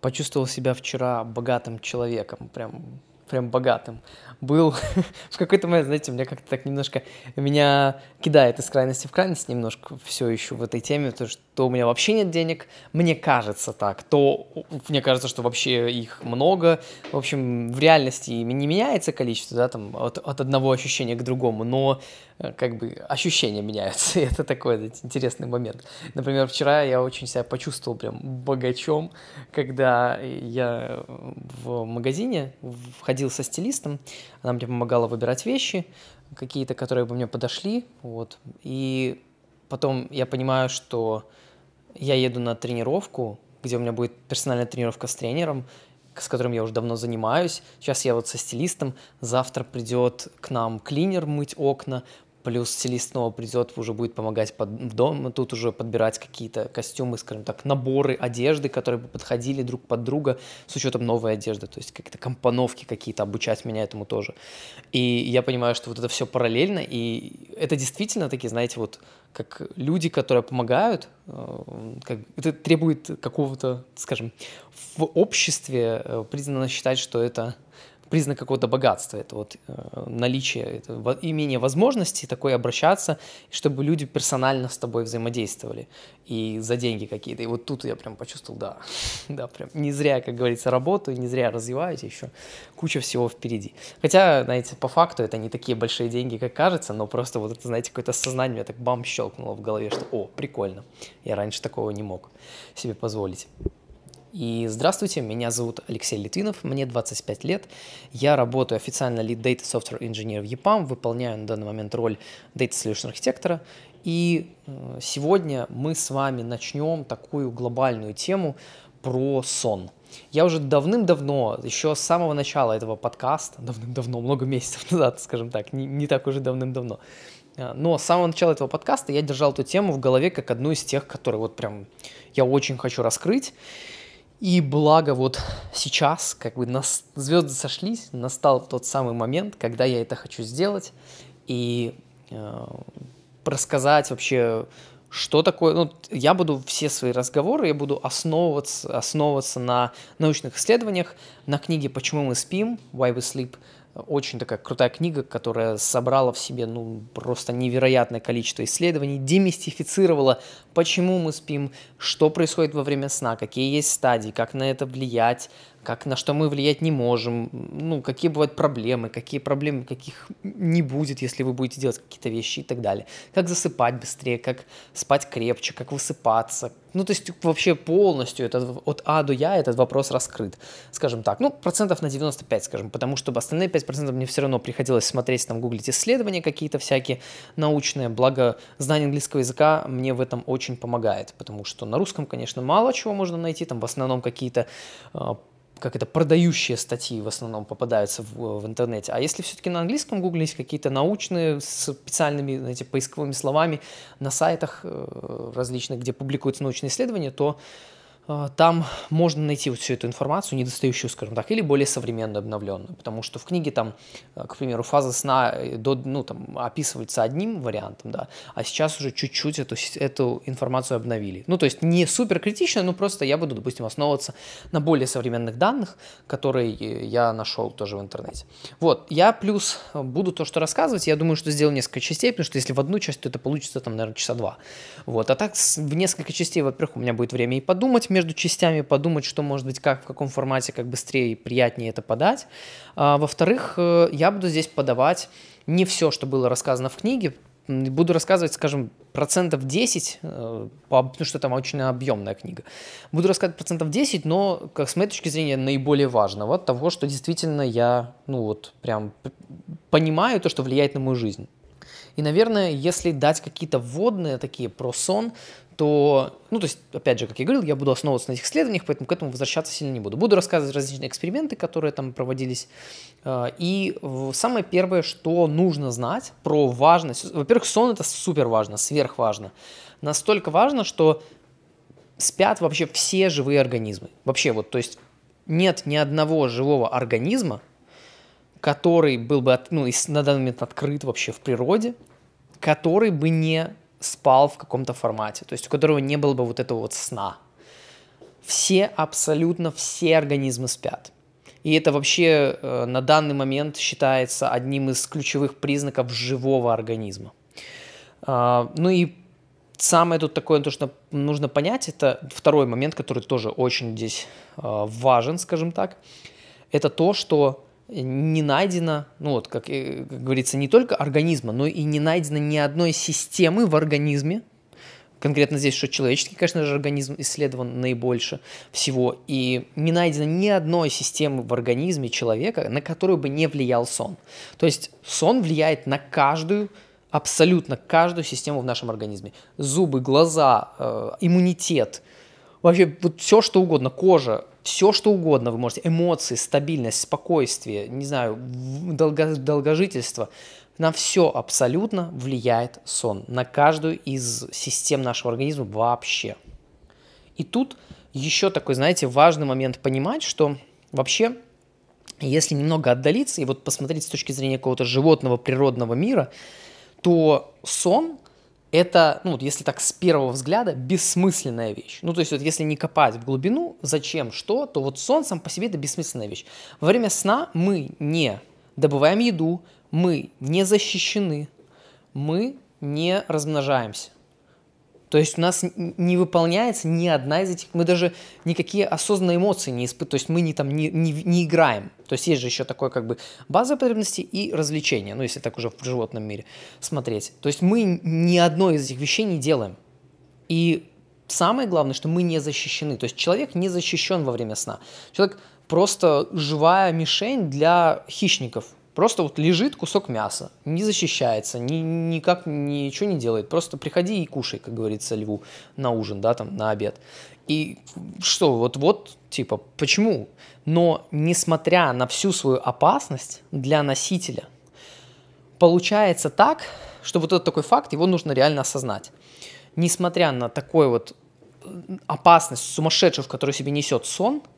почувствовал себя вчера богатым человеком, прям прям богатым. Был в какой-то момент, знаете, меня как-то так немножко, меня кидает из крайности в крайность немножко все еще в этой теме, то что у меня вообще нет денег, мне кажется так, то мне кажется, что вообще их много, в общем, в реальности не меняется количество, да, там, от, от одного ощущения к другому, но как бы ощущения меняются, и это такой интересный момент. Например, вчера я очень себя почувствовал прям богачом, когда я в магазине входил со стилистом, она мне помогала выбирать вещи, какие-то, которые бы мне подошли, вот, и потом я понимаю, что я еду на тренировку, где у меня будет персональная тренировка с тренером, с которым я уже давно занимаюсь. Сейчас я вот со стилистом. Завтра придет к нам клинер мыть окна плюс стилист снова придет, уже будет помогать под дом, тут уже подбирать какие-то костюмы, скажем так, наборы одежды, которые бы подходили друг под друга с учетом новой одежды, то есть какие-то компоновки какие-то, обучать меня этому тоже. И я понимаю, что вот это все параллельно, и это действительно такие, знаете, вот как люди, которые помогают, э, как, это требует какого-то, скажем, в обществе э, признано считать, что это признак какого-то богатства, это вот э, наличие, это имение возможности такой обращаться, чтобы люди персонально с тобой взаимодействовали и за деньги какие-то. И вот тут я прям почувствовал, да, да, прям не зря, как говорится, работаю, не зря развиваюсь, еще куча всего впереди. Хотя, знаете, по факту это не такие большие деньги, как кажется, но просто вот это, знаете, какое-то сознание меня так бам щелкнуло в голове, что, о, прикольно, я раньше такого не мог себе позволить. И здравствуйте, меня зовут Алексей Литвинов, мне 25 лет. Я работаю официально Lead Data Software Engineer в EPAM, выполняю на данный момент роль Data Solution архитектора. И э, сегодня мы с вами начнем такую глобальную тему про сон. Я уже давным-давно, еще с самого начала этого подкаста, давным-давно, много месяцев назад, скажем так, не, не так уже давным-давно, э, но с самого начала этого подкаста я держал эту тему в голове как одну из тех, которые вот прям я очень хочу раскрыть. И благо вот сейчас, как бы нас, звезды сошлись, настал тот самый момент, когда я это хочу сделать и э, рассказать вообще, что такое. Ну, я буду все свои разговоры, я буду основываться, основываться на научных исследованиях, на книге «Почему мы спим», «Why we sleep», очень такая крутая книга, которая собрала в себе ну, просто невероятное количество исследований, демистифицировала, почему мы спим, что происходит во время сна, какие есть стадии, как на это влиять, как, на что мы влиять не можем, ну, какие бывают проблемы, какие проблемы, каких не будет, если вы будете делать какие-то вещи и так далее. Как засыпать быстрее, как спать крепче, как высыпаться. Ну, то есть вообще полностью этот, от А до Я этот вопрос раскрыт, скажем так. Ну, процентов на 95, скажем, потому что остальные 5% мне все равно приходилось смотреть, там, гуглить исследования какие-то всякие научные, благо знание английского языка мне в этом очень помогает, потому что на русском, конечно, мало чего можно найти, там в основном какие-то а, как это, продающие статьи в основном попадаются в, в интернете. А если все-таки на английском гуглить какие-то научные с специальными, знаете, поисковыми словами на сайтах э, различных, где публикуются научные исследования, то там можно найти вот всю эту информацию, недостающую, скажем так, или более современную, обновленную, потому что в книге там, а, к примеру, фаза сна э, до, ну, там, описывается одним вариантом, да, а сейчас уже чуть-чуть эту, эту информацию обновили. Ну, то есть не супер критично, но просто я буду, допустим, основываться на более современных данных, которые я нашел тоже в интернете. Вот, я плюс буду то, что рассказывать, я думаю, что сделаю несколько частей, потому что если в одну часть, то это получится там, наверное, часа два. Вот, а так в несколько частей, во-первых, у меня будет время и подумать, между частями, подумать, что может быть, как, в каком формате, как быстрее и приятнее это подать. А, во-вторых, э, я буду здесь подавать не все, что было рассказано в книге, буду рассказывать, скажем, процентов 10, э, потому что там очень объемная книга. Буду рассказывать процентов 10, но, как с моей точки зрения, наиболее важного, того, что действительно я, ну вот, прям понимаю то, что влияет на мою жизнь. И, наверное, если дать какие-то вводные такие про сон, то, ну, то есть, опять же, как я говорил, я буду основываться на этих исследованиях, поэтому к этому возвращаться сильно не буду. Буду рассказывать различные эксперименты, которые там проводились. А, и самое первое, что нужно знать про важность. Во-первых, сон это супер важно, сверх важно. Настолько важно, что спят вообще все живые организмы. Вообще вот, то есть нет ни одного живого организма, который был бы, ну, на данный момент открыт вообще в природе, который бы не спал в каком-то формате, то есть у которого не было бы вот этого вот сна. все, абсолютно все организмы спят. И это вообще э, на данный момент считается одним из ключевых признаков живого организма. А, ну и самое тут такое, то, что нужно понять, это второй момент, который тоже очень здесь а, важен, скажем так, это то, что не найдено, ну вот, как, как говорится, не только организма, но и не найдено ни одной системы в организме, конкретно здесь, что человеческий, конечно же, организм исследован наибольше всего, и не найдено ни одной системы в организме человека, на которую бы не влиял сон. То есть сон влияет на каждую, абсолютно каждую систему в нашем организме. Зубы, глаза, э, иммунитет, вообще вот все, что угодно, кожа, все, что угодно вы можете, эмоции, стабильность, спокойствие, не знаю, долго, долгожительство – на все абсолютно влияет сон, на каждую из систем нашего организма вообще. И тут еще такой, знаете, важный момент понимать, что вообще, если немного отдалиться и вот посмотреть с точки зрения какого-то животного природного мира, то сон это, ну, если так с первого взгляда, бессмысленная вещь. Ну, то есть, вот если не копать в глубину, зачем, что, то вот сон сам по себе это бессмысленная вещь. Во время сна мы не добываем еду, мы не защищены, мы не размножаемся. То есть у нас не выполняется ни одна из этих, мы даже никакие осознанные эмоции не испытываем, то есть мы не, там, не, не, не играем. То есть есть же еще такое как бы базовые потребности и развлечения, ну если так уже в животном мире смотреть. То есть мы ни одной из этих вещей не делаем. И самое главное, что мы не защищены. То есть человек не защищен во время сна. Человек просто живая мишень для хищников, Просто вот лежит кусок мяса, не защищается, ни, никак ничего не делает. Просто приходи и кушай, как говорится льву, на ужин, да, там, на обед. И что, вот-вот, типа, почему? Но несмотря на всю свою опасность для носителя, получается так, что вот этот такой факт, его нужно реально осознать. Несмотря на такой вот опасность сумасшедшую, в которую себе несет сон –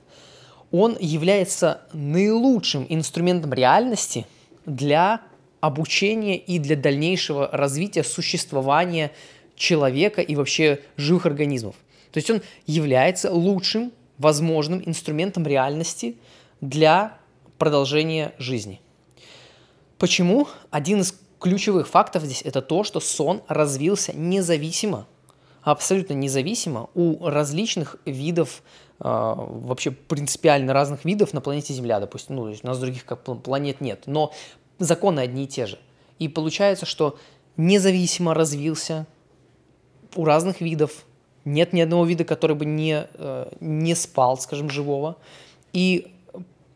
он является наилучшим инструментом реальности для обучения и для дальнейшего развития существования человека и вообще живых организмов. То есть он является лучшим возможным инструментом реальности для продолжения жизни. Почему? Один из ключевых фактов здесь это то, что сон развился независимо, абсолютно независимо у различных видов вообще принципиально разных видов на планете Земля, допустим, ну, у нас других как планет нет, но законы одни и те же. И получается, что независимо развился у разных видов, нет ни одного вида, который бы не, э, не спал, скажем, живого, и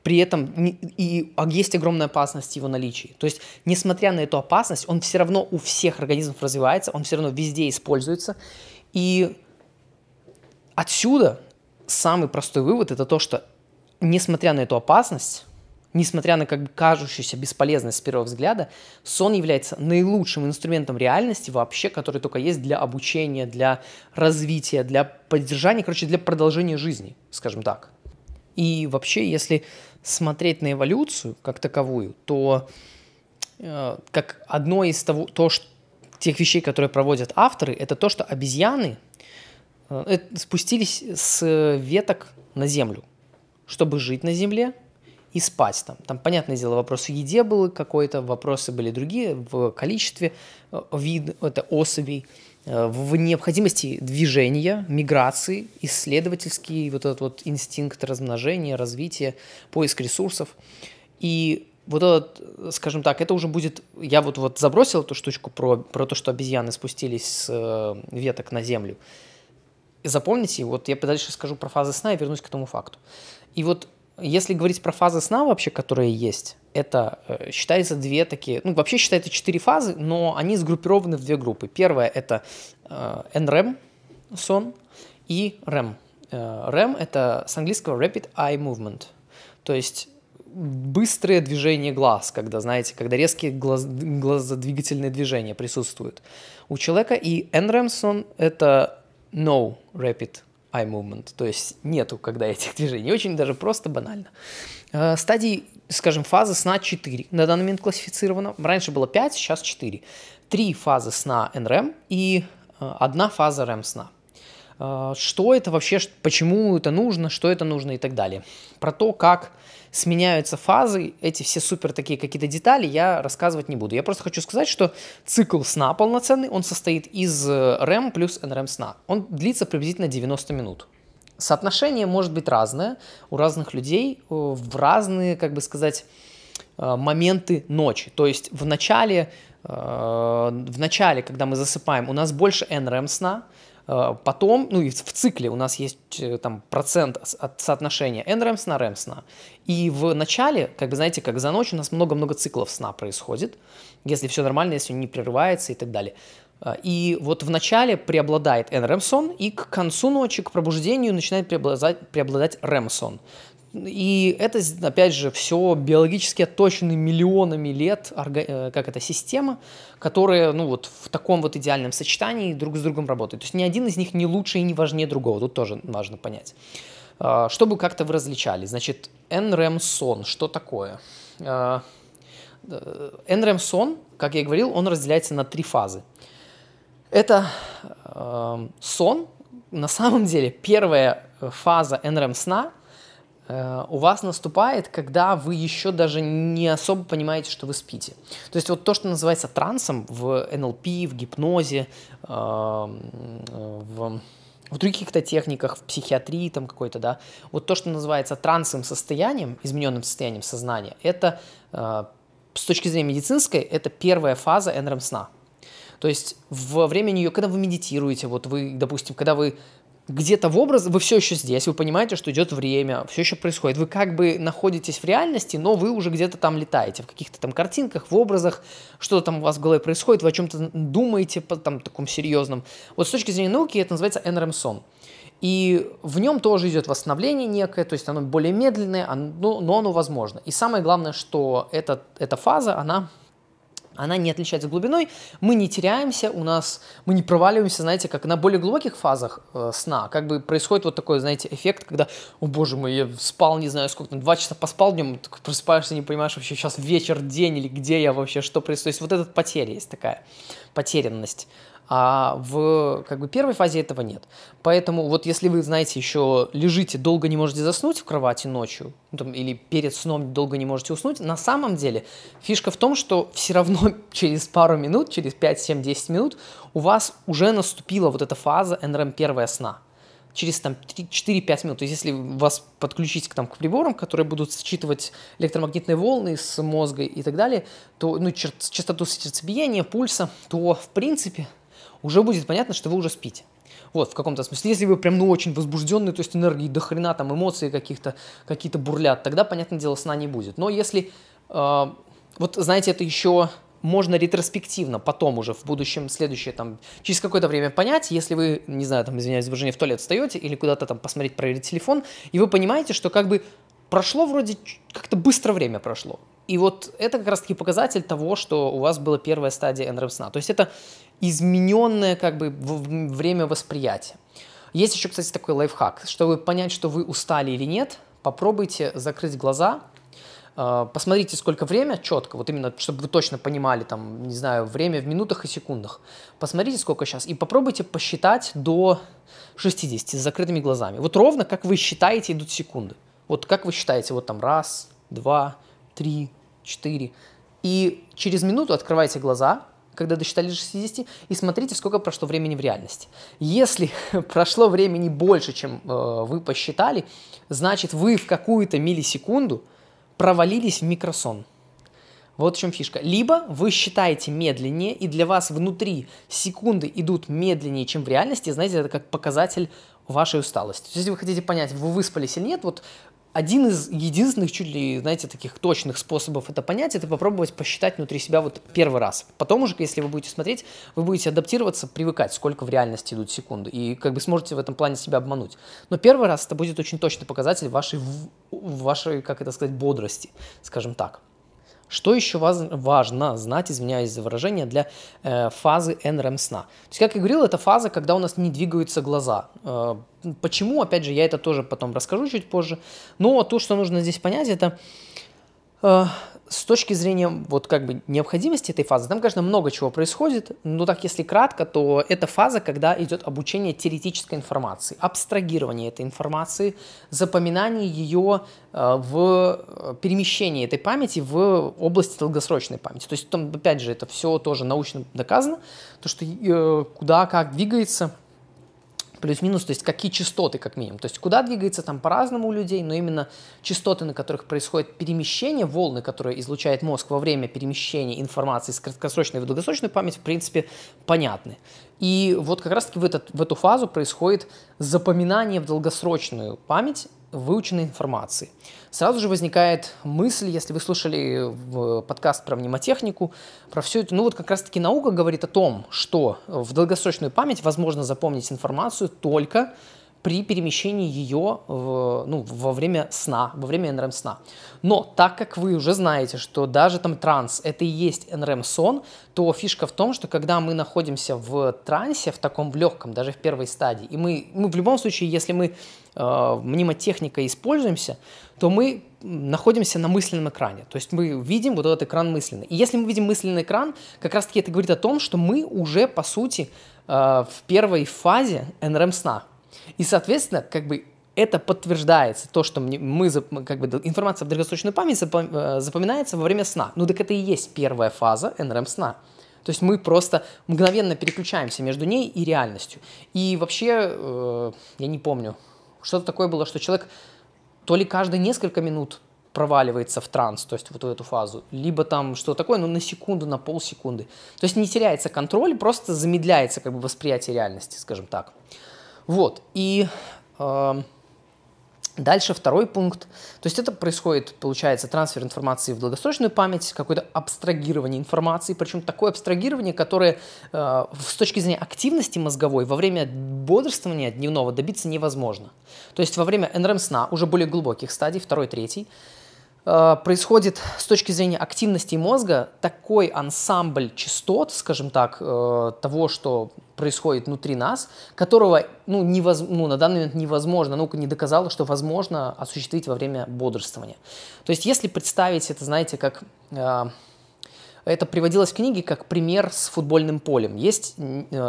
при этом и есть огромная опасность его наличии. То есть, несмотря на эту опасность, он все равно у всех организмов развивается, он все равно везде используется. И отсюда самый простой вывод это то, что несмотря на эту опасность, несмотря на как бы кажущуюся бесполезность с первого взгляда, сон является наилучшим инструментом реальности вообще, который только есть для обучения, для развития, для поддержания, короче, для продолжения жизни, скажем так. И вообще, если смотреть на эволюцию как таковую, то э, как одно из того, то, что, тех вещей, которые проводят авторы, это то, что обезьяны спустились с веток на землю, чтобы жить на земле и спать там. Там, понятное дело, вопрос в еде был какой-то, вопросы были другие, в количестве э, вид, это особей, э, в необходимости движения, миграции, исследовательский вот этот вот инстинкт размножения, развития, поиск ресурсов. И вот этот, скажем так, это уже будет... Я вот, вот забросил эту штучку про, про то, что обезьяны спустились с веток на землю запомните, вот я дальше скажу про фазы сна и вернусь к этому факту. И вот если говорить про фазы сна вообще, которые есть, это э, считается две такие, ну вообще считается четыре фазы, но они сгруппированы в две группы. Первая это э, NREM сон и REM. Э, REM это с английского Rapid Eye Movement, то есть быстрое движение глаз, когда, знаете, когда резкие глаз, глазодвигательные движения присутствуют у человека. И NREM сон это no rapid eye movement, то есть нету когда этих движений. Очень даже просто банально. Э, стадии, скажем, фазы сна 4 на данный момент классифицировано. Раньше было 5, сейчас 4. Три фазы сна NREM и э, одна фаза REM сна. э, что это вообще, почему это нужно, что это нужно и так далее. Про то, как сменяются фазы, эти все супер такие какие-то детали я рассказывать не буду. Я просто хочу сказать, что цикл сна полноценный, он состоит из REM плюс NREM сна. Он длится приблизительно 90 минут. Соотношение может быть разное у разных людей в разные, как бы сказать, моменты ночи. То есть в начале Э, в начале, когда мы засыпаем, у нас больше NREM сна, э, потом, ну и в цикле у нас есть э, там процент от соотношения NREM сна, REM сна. И в начале, как бы знаете, как за ночь у нас много-много циклов сна происходит, если все нормально, если он не прерывается и так далее. И вот в начале преобладает NREM сон, и к концу ночи, к пробуждению начинает преобладать, преобладать REM сон. И это, опять же, все биологически отточены миллионами лет, э, как это, система, которая, ну вот, в таком вот идеальном сочетании друг с другом работает. То есть ни один из них не лучше и не важнее другого, тут тоже важно понять. А, чтобы как-то вы различали, значит, NREM сон, что такое? NREM а, сон, как я и говорил, он разделяется на три фазы. Это э, сон, на самом деле, первая фаза NREM сна – Э, у вас наступает, когда вы еще даже не особо понимаете, что вы спите. То есть вот то, что называется трансом в НЛП, в гипнозе, э, в, в других каких-то техниках, в психиатрии там какой-то, да, вот то, что называется трансовым состоянием, измененным состоянием сознания, это э, с точки зрения медицинской, это первая фаза НРМ сна. То есть во время нее, когда вы медитируете, вот вы, допустим, когда вы где-то в образ, вы все еще здесь, вы понимаете, что идет время, все еще происходит. Вы как бы находитесь в реальности, но вы уже где-то там летаете, в каких-то там картинках, в образах, что-то там у вас в голове происходит, вы о чем-то думаете, по там таком серьезном. Вот с точки зрения науки это называется NREM-сон. И в нем тоже идет восстановление некое, то есть оно более медленное, но, но оно возможно. И самое главное, что эта, эта фаза, она она не отличается глубиной, мы не теряемся, у нас, мы не проваливаемся, знаете, как на более глубоких фазах э, сна, как бы происходит вот такой, знаете, эффект, когда, о боже мой, я спал, не знаю, сколько, там, два часа поспал днем, просыпаешься, не понимаешь вообще сейчас вечер, день или где я вообще, что происходит, то есть вот эта потеря есть такая, потерянность. А в как бы, первой фазе этого нет. Поэтому вот если вы, знаете, еще лежите, долго не можете заснуть в кровати ночью, ну, или перед сном долго не можете уснуть, на самом деле фишка в том, что все равно через пару минут, через 5, 7, 10 минут у вас уже наступила вот эта фаза НРМ первая сна через там 4-5 минут. То есть если вас подключить к, там, к приборам, которые будут считывать электромагнитные волны с мозга и так далее, то ну, частоту сердцебиения, пульса, то в принципе уже будет понятно, что вы уже спите. Вот, в каком-то смысле. Если вы прям, ну, очень возбужденный, то есть энергии до хрена, там, эмоции каких-то, какие-то бурлят, тогда, понятное дело, сна не будет. Но если, э, вот, знаете, это еще можно ретроспективно потом уже в будущем, следующее, там, через какое-то время понять, если вы, не знаю, там, извиняюсь, вы же не в туалет встаете или куда-то там посмотреть, проверить телефон, и вы понимаете, что как бы прошло вроде как-то быстро время прошло. И вот это как раз-таки показатель того, что у вас была первая стадия НРМ сна. То есть это измененное как бы время восприятия. Есть еще, кстати, такой лайфхак. Чтобы понять, что вы устали или нет, попробуйте закрыть глаза, э, посмотрите, сколько время, четко, вот именно, чтобы вы точно понимали, там, не знаю, время в минутах и секундах. Посмотрите, сколько сейчас, и попробуйте посчитать до 60 с закрытыми глазами. Вот ровно, как вы считаете, идут секунды. Вот как вы считаете, вот там раз, два, три, четыре. И через минуту открывайте глаза, когда досчитали 60, и смотрите, сколько прошло времени в реальности. Если прошло времени больше, чем э, вы посчитали, значит вы в какую-то миллисекунду провалились в микросон. Вот в чем фишка. Либо вы считаете медленнее, и для вас внутри секунды идут медленнее, чем в реальности. Знаете, это как показатель вашей усталости. Если вы хотите понять, вы выспались или нет, вот один из единственных, чуть ли, знаете, таких точных способов это понять, это попробовать посчитать внутри себя вот первый раз. Потом уже, если вы будете смотреть, вы будете адаптироваться, привыкать, сколько в реальности идут секунды, и как бы сможете в этом плане себя обмануть. Но первый раз это будет очень точный показатель вашей, вашей как это сказать, бодрости, скажем так. Что еще важно знать, извиняюсь за выражение, для э, фазы NREM сна? То есть, как я говорил, это фаза, когда у нас не двигаются глаза. Э, почему, опять же, я это тоже потом расскажу чуть позже. Но то, что нужно здесь понять, это э, с точки зрения вот как бы необходимости этой фазы, там, конечно, много чего происходит, но так если кратко, то это фаза, когда идет обучение теоретической информации, абстрагирование этой информации, запоминание ее э, в э, перемещении этой памяти в области долгосрочной памяти. То есть там, опять же, это все тоже научно доказано, то, что э, куда, как двигается – плюс-минус, то есть какие частоты как минимум. То есть куда двигается там по-разному у людей, но именно частоты, на которых происходит перемещение, волны, которые излучает мозг во время перемещения информации с краткосрочной в долгосрочную память, в принципе, понятны. И вот как раз-таки в, этот, в эту фазу происходит запоминание в долгосрочную память выученной информации. Сразу же возникает мысль, если вы слушали подкаст про мнемотехнику, про все это, ну вот как раз-таки наука говорит о том, что в долгосрочную память возможно запомнить информацию только при перемещении ее в, ну, во время сна, во время НРМ-сна. Но так как вы уже знаете, что даже там транс – это и есть НРМ-сон, то фишка в том, что когда мы находимся в трансе, в таком в легком, даже в первой стадии, и мы, мы в любом случае, если мы э, мнемотехникой используемся, то мы находимся на мысленном экране. То есть мы видим вот этот экран мысленный. И если мы видим мысленный экран, как раз-таки это говорит о том, что мы уже, по сути, э, в первой фазе НРМ-сна – и, соответственно, как бы это подтверждается, то, что мы, как бы, информация в долгосрочную память э, запоминается во время сна. Ну, так это и есть первая фаза НРМ-сна. То есть мы просто мгновенно переключаемся между ней и реальностью. И вообще, э, я не помню, что-то такое было, что человек то ли каждые несколько минут проваливается в транс, то есть вот в эту фазу, либо там что такое, ну на секунду, на полсекунды. То есть не теряется контроль, просто замедляется как бы восприятие реальности, скажем так. Вот, и э, дальше второй пункт. То есть это происходит, получается, трансфер информации в долгосрочную память, какое-то абстрагирование информации, причем такое абстрагирование, которое э, с точки зрения активности мозговой во время бодрствования дневного добиться невозможно. То есть во время НРМ-сна, уже более глубоких стадий, второй, третий, Э, происходит с точки зрения активности мозга такой ансамбль частот, скажем так, э, того, что происходит внутри нас, которого ну, невоз... ну, на данный момент невозможно, наука не доказала, что возможно осуществить во время бодрствования. То есть если представить это, знаете, как... Э, это приводилось в книге как пример с футбольным полем. Есть,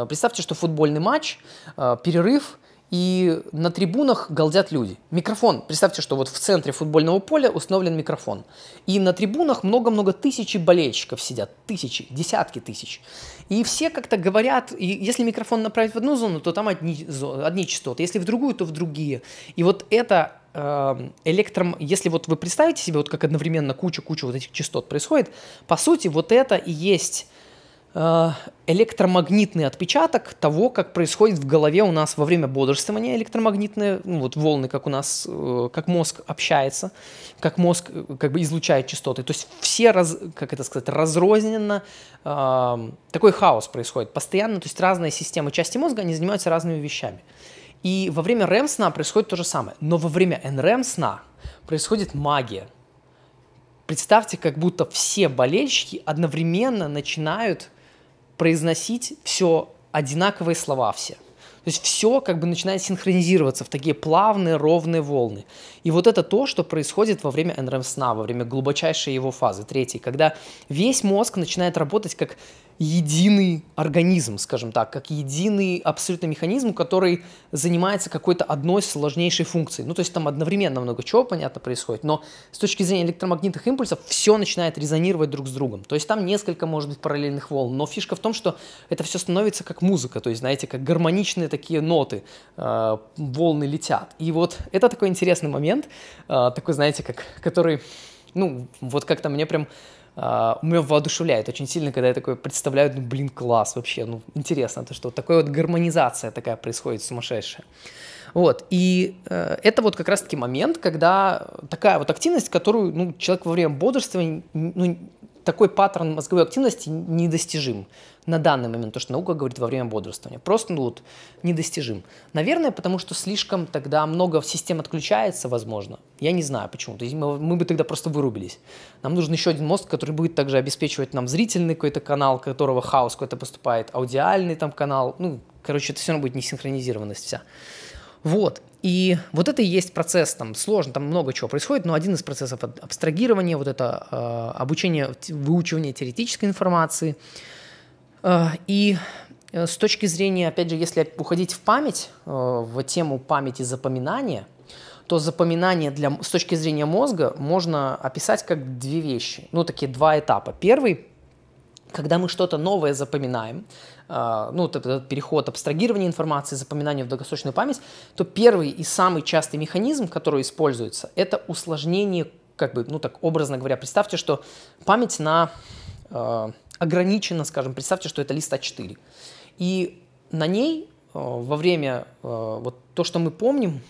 представьте, что футбольный матч, перерыв, и на трибунах галдят люди. Микрофон. Представьте, что вот в центре футбольного поля установлен микрофон. И на трибунах много-много тысячи болельщиков сидят. Тысячи, десятки тысяч. И все как-то говорят, и если микрофон направить в одну зону, то там одни, одни частоты. Если в другую, то в другие. И вот это э, электром... Если вот вы представите себе, вот как одновременно куча-куча вот этих частот происходит, по сути, вот это и есть электромагнитный отпечаток того, как происходит в голове у нас во время бодрствования электромагнитные ну, вот волны, как у нас, э, как мозг общается, как мозг э, как бы излучает частоты. То есть все, раз, как это сказать, разрозненно, э, такой хаос происходит постоянно, то есть разные системы части мозга, они занимаются разными вещами. И во время REM-сна происходит то же самое. Но во время NREM-сна происходит магия. Представьте, как будто все болельщики одновременно начинают произносить все одинаковые слова все. То есть все как бы начинает синхронизироваться в такие плавные, ровные волны. И вот это то, что происходит во время НРМ-сна, во время глубочайшей его фазы, третьей, когда весь мозг начинает работать как единый организм, скажем так, как единый абсолютно механизм, который занимается какой-то одной сложнейшей функцией. Ну, то есть там одновременно много чего, понятно, происходит, но с точки зрения электромагнитных импульсов все начинает резонировать друг с другом. То есть там несколько, может быть, параллельных волн, но фишка в том, что это все становится как музыка, то есть, знаете, как гармоничные такие ноты, э, волны летят. И вот это такой интересный момент, э, такой, знаете, как, который, ну, вот как-то мне прям Uh, меня воодушевляет очень сильно, когда я такой представляю, ну, блин, класс вообще, ну, интересно, то, что такая вот гармонизация такая происходит сумасшедшая. Вот, и э, это вот как раз-таки момент, когда такая вот активность, которую, ну, человек во время бодрствования, ну, такой паттерн мозговой активности недостижим на данный момент, то, что наука говорит во время бодрствования. Просто ну, вот, недостижим. Наверное, потому что слишком тогда много систем отключается, возможно. Я не знаю почему. То есть мы, мы бы тогда просто вырубились. Нам нужен еще один мозг, который будет также обеспечивать нам зрительный какой-то канал, которого хаос какой-то поступает, аудиальный там канал. Ну, короче, это все равно будет не синхронизированность вся. Вот. И вот это и есть процесс, там сложно, там много чего происходит, но один из процессов абстрагирования, вот это э, обучение, выучивание теоретической информации. Э, и э, с точки зрения, опять же, если уходить в память, э, в тему памяти запоминания, то запоминание для, с точки зрения мозга можно описать как две вещи, ну, такие два этапа. Первый, когда мы что-то новое запоминаем, а, ну, этот переход абстрагирования информации, запоминания в долгосрочную память, то первый и самый частый механизм, который используется, это усложнение, как бы, ну так образно говоря, представьте, что память на э, ограничена, скажем, представьте, что это лист А4. И на ней э, во время э, вот то, что мы помним,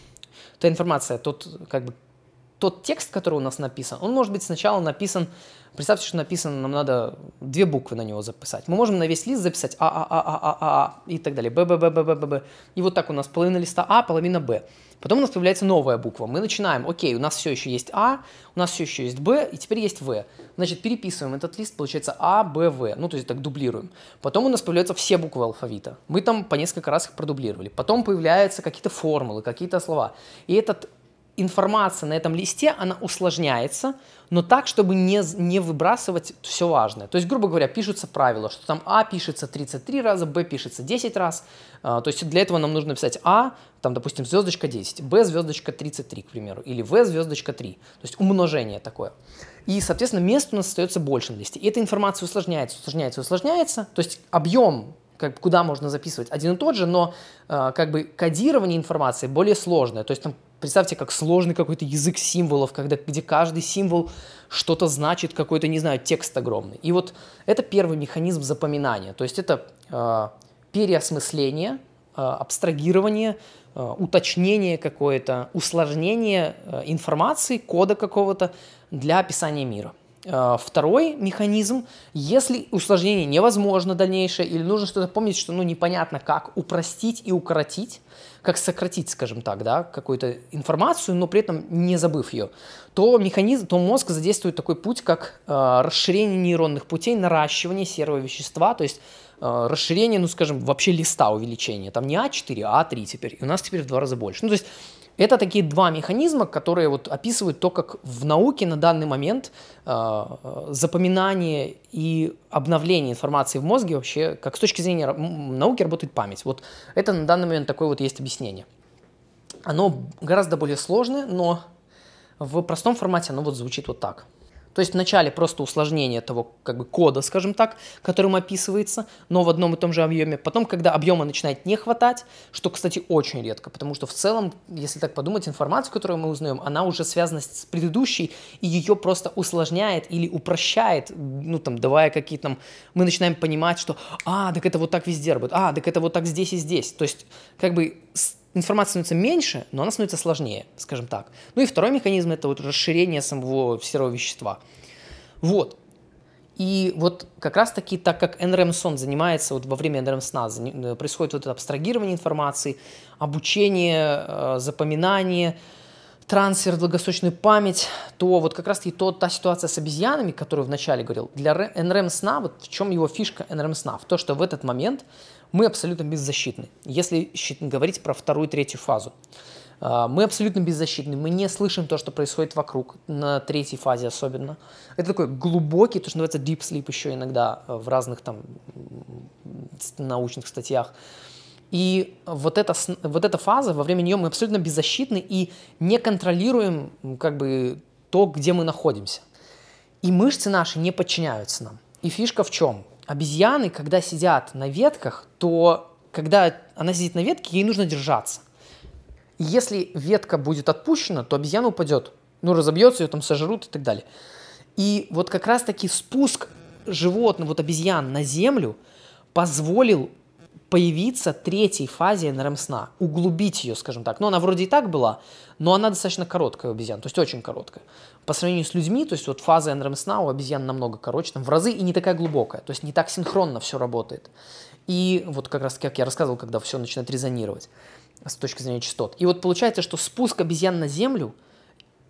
та информация, тот как бы тот текст, который у нас написан, он может быть сначала написан Представьте, что написано, нам надо две буквы на него записать. Мы можем на весь лист записать А, А, А, А, А, А, А и так далее. Б, Б, Б, Б, Б, Б, Б. И вот так у нас половина листа А, половина Б. Потом у нас появляется новая буква. Мы начинаем, окей, у нас все еще есть А, у нас все еще есть Б, и теперь есть В. Значит, переписываем этот лист, получается А, Б, В. Ну, то есть так дублируем. Потом у нас появляются все буквы алфавита. Мы там по несколько раз их продублировали. Потом появляются какие-то формулы, какие-то слова. И этот информация на этом листе, она усложняется, но так, чтобы не, не выбрасывать все важное. То есть, грубо говоря, пишутся правила, что там А пишется 33 раза, Б пишется 10 раз. А, то есть для этого нам нужно писать А, там, допустим, звездочка 10, Б звездочка 33, к примеру, или В звездочка 3. То есть умножение такое. И, соответственно, места у нас остается больше на листе. И эта информация усложняется, усложняется, усложняется. То есть объем как, куда можно записывать один и тот же, но э, как бы кодирование информации более сложное. То есть там представьте, как сложный какой-то язык символов, когда, где каждый символ что-то значит, какой-то, не знаю, текст огромный. И вот это первый механизм запоминания. То есть это э, переосмысление, э, абстрагирование, э, уточнение какое-то, усложнение э, информации, кода какого-то для описания мира. А, второй механизм, если усложнение невозможно дальнейшее или нужно что-то помнить, что ну, непонятно как упростить и укоротить, как сократить, скажем так, да, какую-то информацию, но при этом не забыв ее, то механизм, то мозг задействует такой путь, как э, расширение нейронных путей, наращивание серого вещества, то есть э, расширение, ну, скажем, вообще листа увеличения. Там не А4, а А3 теперь. И у нас теперь в два раза больше. Ну, то есть это такие два механизма, которые вот описывают то, как в науке на данный момент э, запоминание и обновление информации в мозге вообще, как с точки зрения науки работает память. Вот это на данный момент такое вот есть объяснение. Оно гораздо более сложное, но в простом формате оно вот звучит вот так – то есть вначале просто усложнение того как бы кода, скажем так, которым описывается, но в одном и том же объеме. Потом, когда объема начинает не хватать, что, кстати, очень редко, потому что в целом, если так подумать, информацию, которую мы узнаем, она уже связана с предыдущей, и ее просто усложняет или упрощает, ну там, давая какие-то там, мы начинаем понимать, что, а, так это вот так везде работает, а, так это вот так здесь и здесь. То есть, как бы информация становится меньше, но она становится сложнее, скажем так. Ну и второй механизм – это вот расширение самого серого вещества. Вот. И вот как раз-таки, так как NREM-сон занимается вот во время NREM-сна, э, происходит вот это абстрагирование информации, обучение, э, запоминание, трансфер долгосрочную память, то вот как раз-таки то, та ситуация с обезьянами, которую вначале говорил, для NREM-сна, вот в чем его фишка NREM-сна? В то, что в этот момент мы абсолютно беззащитны, если говорить про вторую и третью фазу. А, мы абсолютно беззащитны, мы не слышим то, что происходит вокруг, на третьей фазе особенно. Это такой глубокий, то, что называется deep sleep еще иногда в разных там научных статьях. И вот эта, вот эта фаза, во время нее мы абсолютно беззащитны и не контролируем как бы то, где мы находимся. И мышцы наши не подчиняются нам. И фишка в чем? обезьяны, когда сидят на ветках, то когда она сидит на ветке, ей нужно держаться. если ветка будет отпущена, то обезьяна упадет. Ну, разобьется, ее там сожрут и так далее. И вот как раз-таки спуск животных, вот обезьян на землю позволил появиться третьей фазе НРМ-сна, углубить ее, скажем так. Ну, она вроде и так была, но она достаточно короткая у обезьян, то есть очень короткая. По сравнению с людьми, то есть вот фаза НРМ-сна у обезьян намного короче, там в разы и не такая глубокая, то есть не так синхронно все работает. И вот как раз, как я рассказывал, когда все начинает резонировать с точки зрения частот. И вот получается, что спуск обезьян на Землю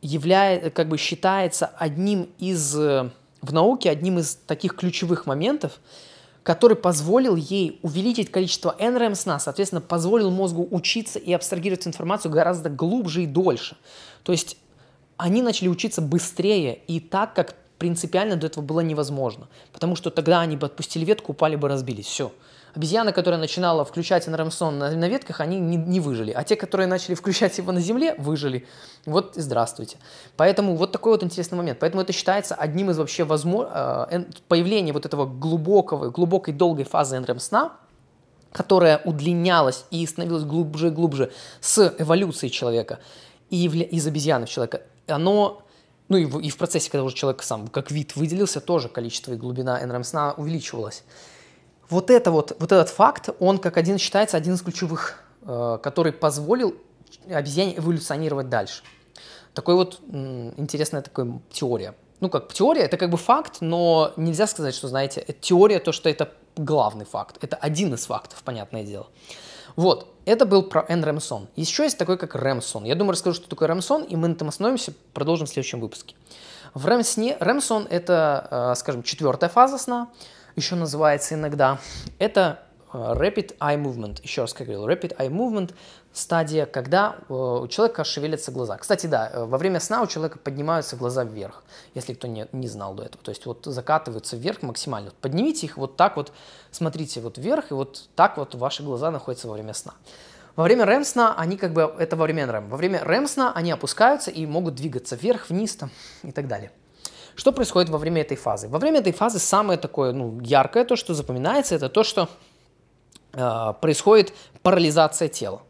является, как бы считается одним из, в науке, одним из таких ключевых моментов, который позволил ей увеличить количество NREM сна, соответственно, позволил мозгу учиться и абстрагировать информацию гораздо глубже и дольше. То есть они начали учиться быстрее и так, как принципиально до этого было невозможно. Потому что тогда они бы отпустили ветку, упали бы, разбились. Все. Обезьяна, которая начинала включать NRM-сон на, на ветках, они не, не выжили. А те, которые начали включать его на земле, выжили. Вот и здравствуйте. Поэтому вот такой вот интересный момент. Поэтому это считается одним из вообще возможных... Э, появления вот этого глубокого, глубокой долгой фазы NRM-сна, которая удлинялась и становилась глубже и глубже с эволюцией человека и из обезьяны в человека, оно ну и в, и в процессе, когда уже человек сам как вид выделился, тоже количество и глубина NRM сна увеличивалось. Вот, это вот, вот этот факт, он как один считается один из ключевых, э, который позволил обезьяне эволюционировать дальше. Такой вот интересная такая теория. Ну, как теория, это как бы факт, но нельзя сказать, что, знаете, теория, то, что это главный факт. Это один из фактов, понятное дело. Вот, это был про NREM-сон. Еще есть такой, как REM-сон. Я думаю, расскажу, что такое REM-сон, и мы на этом остановимся, продолжим в следующем выпуске. В REM-сне, REM-сон – это, э, скажем, четвертая фаза сна – еще называется иногда, это э, Rapid Eye Movement. Еще раз как говорил, Rapid Eye Movement – стадия, когда э, у человека шевелятся глаза. Кстати, да, э, во время сна у человека поднимаются глаза вверх, если кто не, не знал до этого. То есть вот закатываются вверх максимально. Поднимите их вот так вот, смотрите вот вверх, и вот так вот ваши глаза находятся во время сна. Во время REM сна они как бы, это во время REM, во время REM сна они опускаются и могут двигаться вверх, вниз там и так далее. Что происходит во время этой фазы? Во время этой фазы самое такое ну, яркое, то, что запоминается, это то, что э, происходит парализация тела.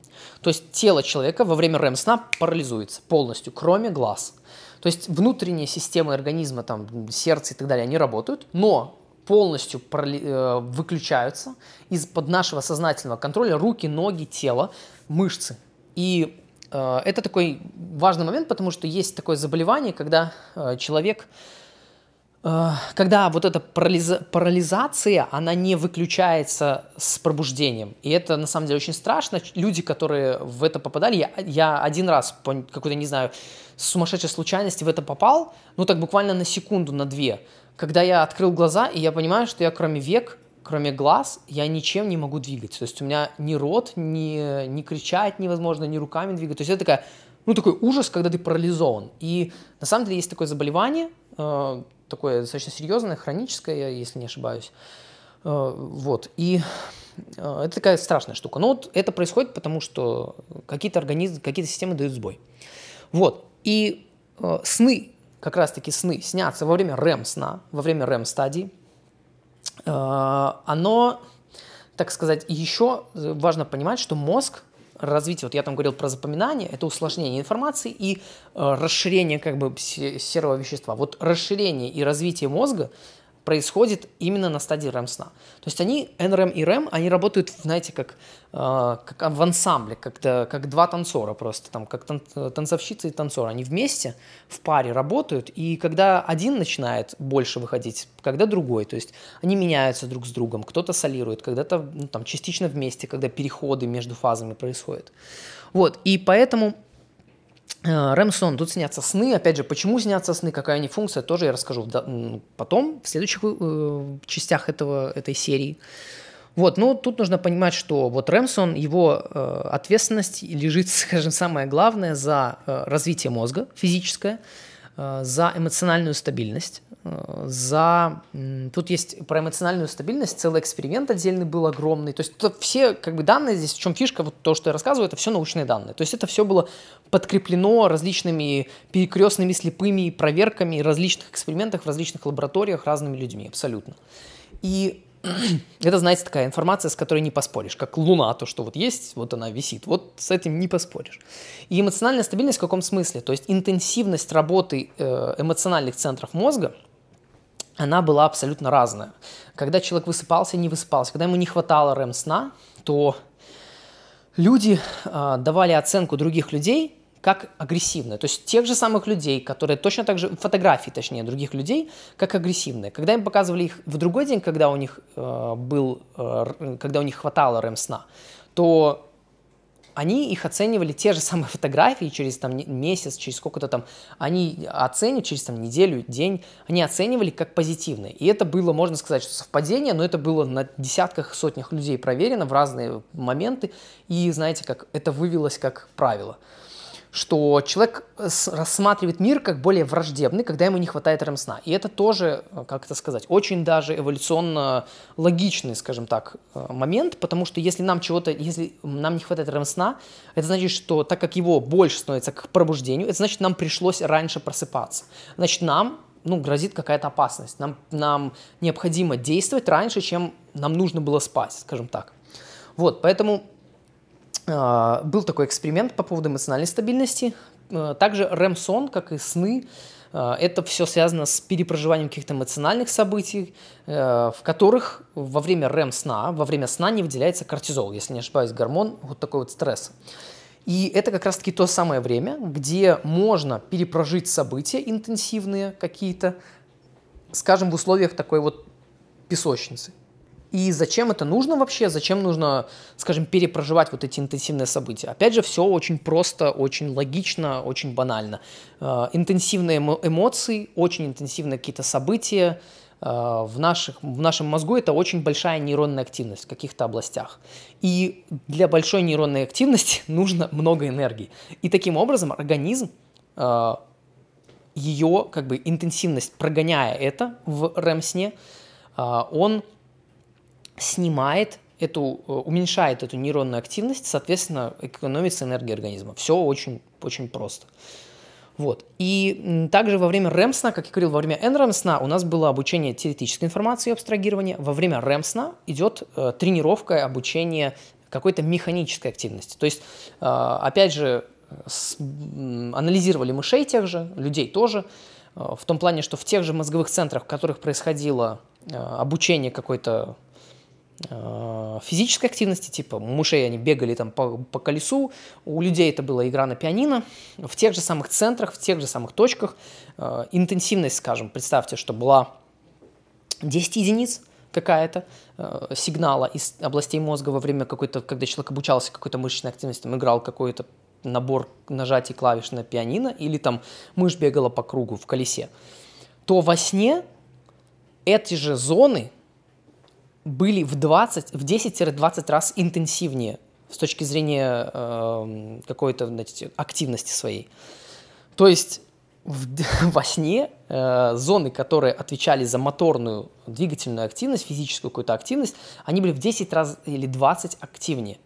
То есть тело человека во время REM-сна парализуется полностью, кроме глаз. То есть внутренние системы организма, там, сердце и так далее, они работают, но полностью э, выключаются из-под нашего сознательного контроля руки, ноги, тело, мышцы. И э, это такой важный момент, потому что есть такое заболевание, когда э, человек когда вот эта парализа, парализация, она не выключается с пробуждением. И это на самом деле очень страшно. Люди, которые в это попадали, я, я один раз по какой-то, не знаю, сумасшедшей случайности в это попал, ну так буквально на секунду, на две. Когда я открыл глаза, и я понимаю, что я кроме век, кроме глаз, я ничем не могу двигать. То есть у меня ни рот, ни, ни кричать невозможно, ни руками двигать. То есть это такая, ну такой ужас, когда ты парализован. И на самом деле есть такое заболевание, э, такое достаточно серьезное, хроническое, если не ошибаюсь. Э, вот. И э, это такая страшная штука. Но вот это происходит потому, что какие-то организмы, какие-то системы дают сбой. Вот. И э, сны, как раз-таки сны, снятся во время REM-сна, во время REM-стадии. Оно, так сказать, еще важно понимать, что мозг развитие, вот я там говорил про запоминание, это усложнение информации и э, расширение как бы серого вещества. Вот расширение и развитие мозга происходит именно на стадии REM-сна. То есть они, NREM и REM, они работают, знаете, как, э, как в ансамбле, как, как два танцора просто, там, как тан, танцовщица и танцор. Они вместе в паре работают, и когда один начинает больше выходить, когда другой, то есть они меняются друг с другом, кто-то солирует, когда-то ну, там, частично вместе, когда переходы между фазами происходят. Вот, и поэтому REM-сон, тут снятся сны. Опять же, почему снятся сны, какая они функция, тоже я расскажу потом, в следующих э, частях этого, этой серии. Вот, ну тут нужно понимать, что вот Рэмсон, его э, ответственность лежит, скажем, самое главное за э, развитие мозга физическое, э, за эмоциональную стабильность, за... Тут есть про эмоциональную стабильность, целый эксперимент отдельный был огромный. То есть все как бы данные здесь, в чем фишка, вот то, что я рассказываю, это все научные данные. То есть это все было подкреплено различными перекрестными слепыми проверками различных экспериментах в различных лабораториях разными людьми, абсолютно. И это, знаете, такая информация, с которой не поспоришь, как Луна, то, что вот есть, вот она висит, вот с этим не поспоришь. И эмоциональная стабильность в каком смысле? То есть интенсивность работы э, эмоциональных центров мозга – она была абсолютно разная. Когда человек высыпался, не высыпался, когда ему не хватало REM-сна, то люди э, давали оценку других людей как агрессивные. То есть тех же самых людей, которые точно так же, фотографии точнее, других людей, как агрессивные. Когда им показывали их в другой день, когда у них, э, был, э, когда у них хватало REM-сна, то они их оценивали, те же самые фотографии через там месяц, через сколько-то там, они оценивали через там неделю, день, они оценивали как позитивные. И это было, можно сказать, что совпадение, но это было на десятках, сотнях людей проверено в разные моменты, и знаете, как это вывелось как правило что человек рассматривает мир как более враждебный, когда ему не хватает РЭМ-сна. И это тоже, э, как это сказать, очень даже эволюционно логичный, скажем так, э, момент, потому что если нам чего-то, если нам не хватает РЭМ-сна, это значит, что так как его больше становится к пробуждению, это значит, нам пришлось раньше просыпаться. Значит, нам ну, грозит какая-то опасность. Нам, нам необходимо действовать раньше, чем нам нужно было спать, скажем так. Вот, поэтому был такой эксперимент по поводу эмоциональной стабильности. А, также REM-сон, как и сны, а, это все связано с перепроживанием каких-то эмоциональных событий, в которых во время REM-сна, во время сна не выделяется кортизол, если не ошибаюсь, гормон вот такой вот стресса. И это как раз-таки то самое время, где можно перепрожить события интенсивные какие-то, скажем, в условиях такой вот песочницы. И зачем это нужно вообще? Зачем нужно, скажем, перепроживать вот эти интенсивные события? Опять же, все очень просто, очень логично, очень банально. Э, интенсивные эмоции, очень интенсивные какие-то события э, в, наших, в нашем мозгу это очень большая нейронная активность в каких-то областях. И для большой нейронной активности нужно много энергии. И таким образом организм э, ее как бы интенсивность, прогоняя это в REM-сне, он снимает эту, э, уменьшает эту нейронную активность, соответственно, экономится энергия организма. Все очень, очень просто. Вот. И также во время REM-сна, как я говорил, во время NREM-сна у нас было обучение теоретической информации и абстрагирования. Во время REM-сна идет э, тренировка, обучение какой-то механической активности. То есть, э, опять же, с, анализировали мышей тех же, людей тоже, э, в том плане, что в тех же мозговых центрах, в которых происходило э, обучение какой-то физической активности, типа мышей они бегали там по, по колесу, у людей это была игра на пианино, в тех же самых центрах, в тех же самых точках. Э, интенсивность, скажем, представьте, что была 10 единиц какая-то э, сигнала из областей мозга во время какой-то, когда человек обучался какой-то мышечной активности, там играл какой-то набор нажатий клавиш на пианино или там мышь бегала по кругу в колесе, то во сне эти же зоны были в 20, в 10-20 раз интенсивнее с точки зрения э, какой-то знаете, активности своей. То есть в, во сне э, зоны, которые отвечали за моторную двигательную активность, физическую какую-то активность, они были в 10 раз или 20 активнее.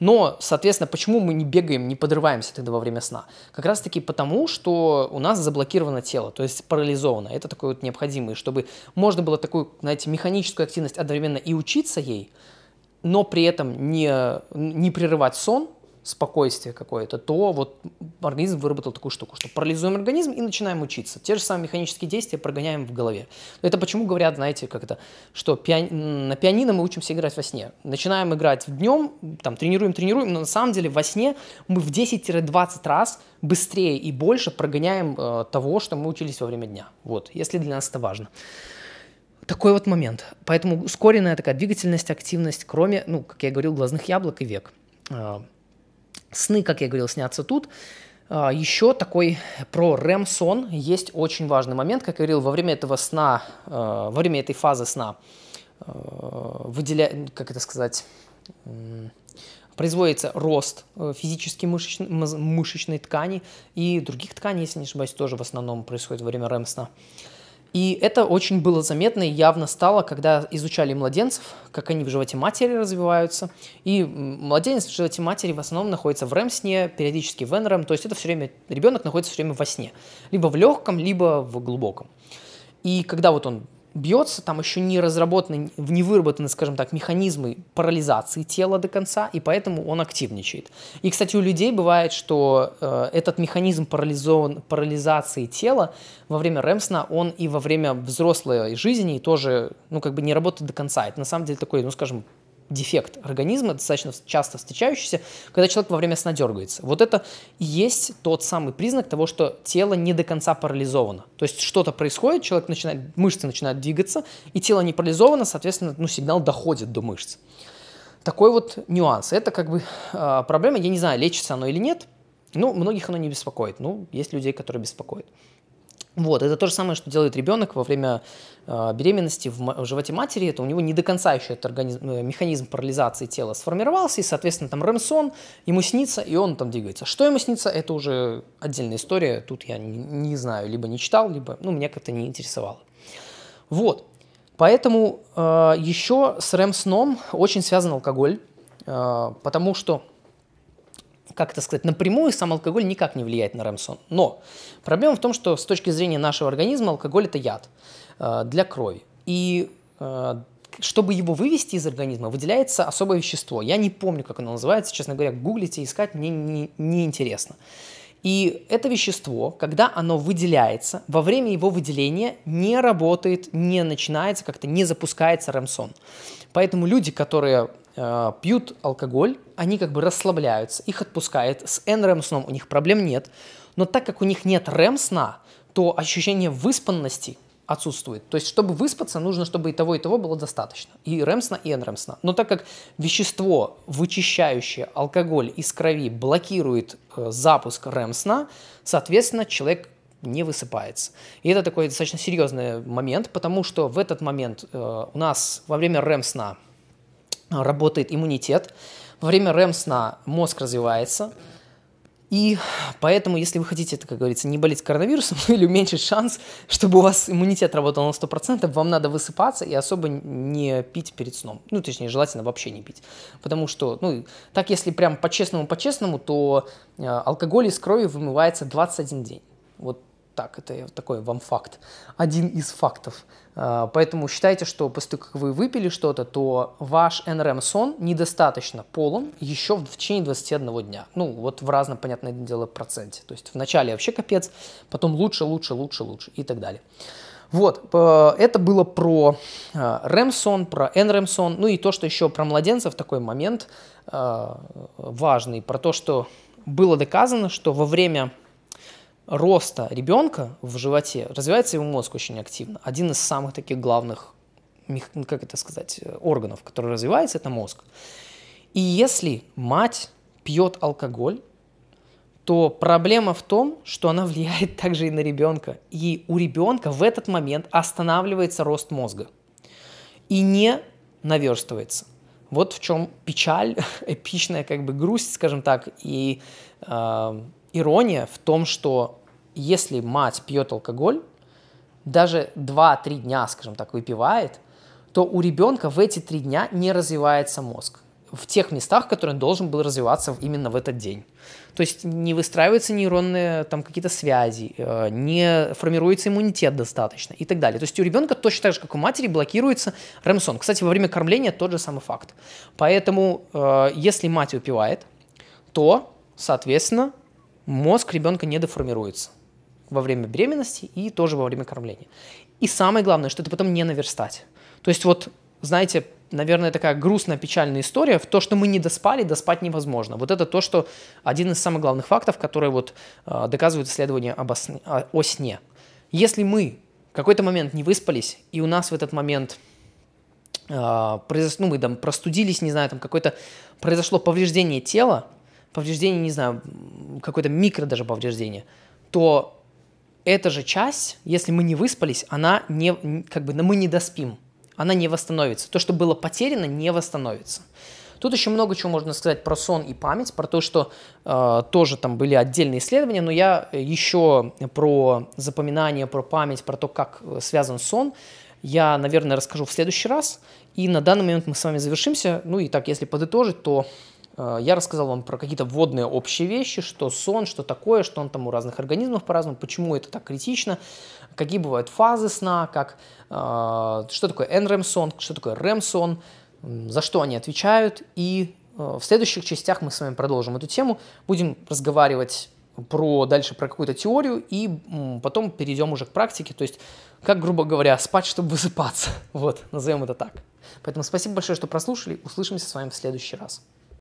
Но, соответственно, почему мы не бегаем, не подрываемся тогда во время сна? Как раз таки потому, что у нас заблокировано тело, то есть парализовано. Это такое вот необходимое, чтобы можно было такую, знаете, механическую активность одновременно и учиться ей, но при этом не, не прерывать сон, спокойствие какое-то, то вот организм выработал такую штуку, что парализуем организм и начинаем учиться. Те же самые механические действия прогоняем в голове. Это почему говорят, знаете, как это, что пиани... на пианино мы учимся играть во сне. Начинаем играть днем, там, тренируем, тренируем, но на самом деле во сне мы в 10-20 раз быстрее и больше прогоняем э, того, что мы учились во время дня. Вот, если для нас это важно такой вот момент. Поэтому ускоренная такая двигательность, активность, кроме, ну, как я говорил, глазных яблок и век. Сны, как я говорил, снятся тут. А, Еще такой про REM-сон есть очень важный момент. Как я говорил, во время этого сна, а, во время этой фазы сна а, выделя... как это сказать, производится рост э, физически мышечной, мышечной ткани и других тканей, если не ошибаюсь, тоже в основном происходит во время REM-сна. И это очень было заметно и явно стало, когда изучали младенцев, как они в животе матери развиваются. И младенец в животе матери в основном находится в REM-сне, периодически в NREM, то есть это все время, ребенок находится все время во сне. Либо в легком, либо в глубоком. И когда вот он бьется, там еще не разработаны, не выработаны, скажем так, механизмы парализации тела до конца, и поэтому он активничает. И, кстати, у людей бывает, что э, этот механизм парализован, парализации тела во время ремсна, он и во время взрослой жизни тоже, ну, как бы не работает до конца. Это на самом деле такой, ну, скажем, дефект организма, достаточно часто встречающийся, когда человек во время сна дергается. Вот это и есть тот самый признак того, что тело не до конца парализовано. То есть что-то происходит, человек начинает, мышцы начинают двигаться, и тело не парализовано, соответственно, ну, сигнал доходит до мышц. такой вот нюанс. Это как бы э, проблема, я не знаю, лечится оно или нет, ну, многих оно не беспокоит. Ну, есть людей, которые беспокоят. Вот, это то же самое, что делает ребенок во время э, беременности в, в животе матери. Это у него не до конца еще этот организм, э, механизм парализации тела сформировался, и, соответственно, там ремсон, ему снится, и он там двигается. Что ему снится, это уже отдельная история. Тут я не, не знаю, либо не читал, либо, ну, меня как-то не интересовало. Вот, поэтому э, еще с рэм-сном очень связан алкоголь, э, потому что как это сказать, напрямую сам алкоголь никак не влияет на ремсон. Но проблема в том, что с точки зрения нашего организма алкоголь это яд э, для крови. И э, чтобы его вывести из организма, выделяется особое вещество. Я не помню, как оно называется, честно говоря, гуглите, искать мне не, не интересно. И это вещество, когда оно выделяется, во время его выделения не работает, не начинается, как-то не запускается ремсон. Поэтому люди, которые э, пьют алкоголь, они как бы расслабляются, их отпускает. С NREM сном у них проблем нет. Но так как у них нет REM сна, то ощущение выспанности отсутствует. То есть, чтобы выспаться, нужно, чтобы и того, и того было достаточно. И REM сна, и NREM сна. Но так как вещество, вычищающее алкоголь из крови, блокирует э, запуск REM сна, соответственно, человек не высыпается. И это такой достаточно серьезный момент, потому что в этот момент э, у нас во время REM сна работает иммунитет, во время REM сна мозг развивается, и поэтому, если вы хотите, как говорится, не болеть коронавирусом или уменьшить шанс, чтобы у вас иммунитет работал на 100%, вам надо высыпаться и особо не пить перед сном. Ну, точнее, желательно вообще не пить. Потому что, ну, так если прям по-честному, по-честному, то э, алкоголь из крови вымывается 21 день. Вот так, это такой вам факт, один из фактов. А, поэтому считайте, что после того, как вы выпили что-то, то ваш НРМ-сон недостаточно полон еще в течение 21 дня. Ну, вот в разном, понятное дело, проценте. То есть вначале вообще капец, потом лучше, лучше, лучше, лучше и так далее. Вот, это было про REM-сон, про NREM-сон, ну и то, что еще про младенцев, такой момент а, важный, про то, что было доказано, что во время роста ребенка в животе развивается его мозг очень активно. Один из самых таких главных, ну, как это сказать, органов, который развивается, это мозг. И если мать пьет алкоголь, то проблема в том, что она влияет также и на ребенка. И у ребенка в этот момент останавливается рост мозга и не наверстывается. Вот в чем печаль, эпичная как бы грусть, скажем так, и э, ирония в том, что если мать пьет алкоголь, даже 2-3 дня, скажем так, выпивает, то у ребенка в эти три дня не развивается мозг в тех местах, которые он должен был развиваться именно в этот день. То есть не выстраиваются нейронные там какие-то связи, э, не формируется иммунитет достаточно и так далее. То есть у ребенка точно так же, как у матери, блокируется ремсон. Кстати, во время кормления тот же самый факт. Поэтому э, если мать выпивает, то, соответственно, мозг ребенка не деформируется во время беременности и тоже во время кормления. И самое главное, что это потом не наверстать. То есть вот, знаете, наверное, такая грустная, печальная история в то, что мы не доспали, доспать невозможно. Вот это то, что один из самых главных фактов, которые вот э, доказывают исследования об осне, о сне. Если мы в какой-то момент не выспались, и у нас в этот момент э, произошло, ну, мы там простудились, не знаю, там какое-то произошло повреждение тела, повреждение, не знаю, какое-то микро даже повреждение, то эта же часть, если мы не выспались, она не, как бы, мы не доспим, она не восстановится. То, что было потеряно, не восстановится. Тут еще много чего можно сказать про сон и память, про то, что э, тоже там были отдельные исследования, но я еще про запоминание, про память, про то, как связан сон, я, наверное, расскажу в следующий раз. И на данный момент мы с вами завершимся. Ну и так, если подытожить, то Э, я рассказал вам про какие-то вводные общие вещи, что сон, что такое, что он там у разных организмов по-разному, почему это так критично, какие бывают фазы сна, как, э, что такое NREM-сон, что такое REM-сон, за что они отвечают. И э, в следующих частях мы с вами продолжим эту тему, будем разговаривать про дальше про какую-то теорию и потом перейдем уже к практике, то есть как, грубо говоря, спать, чтобы высыпаться. Вот, назовем это так. Поэтому спасибо большое, что прослушали. Услышимся с вами в следующий раз.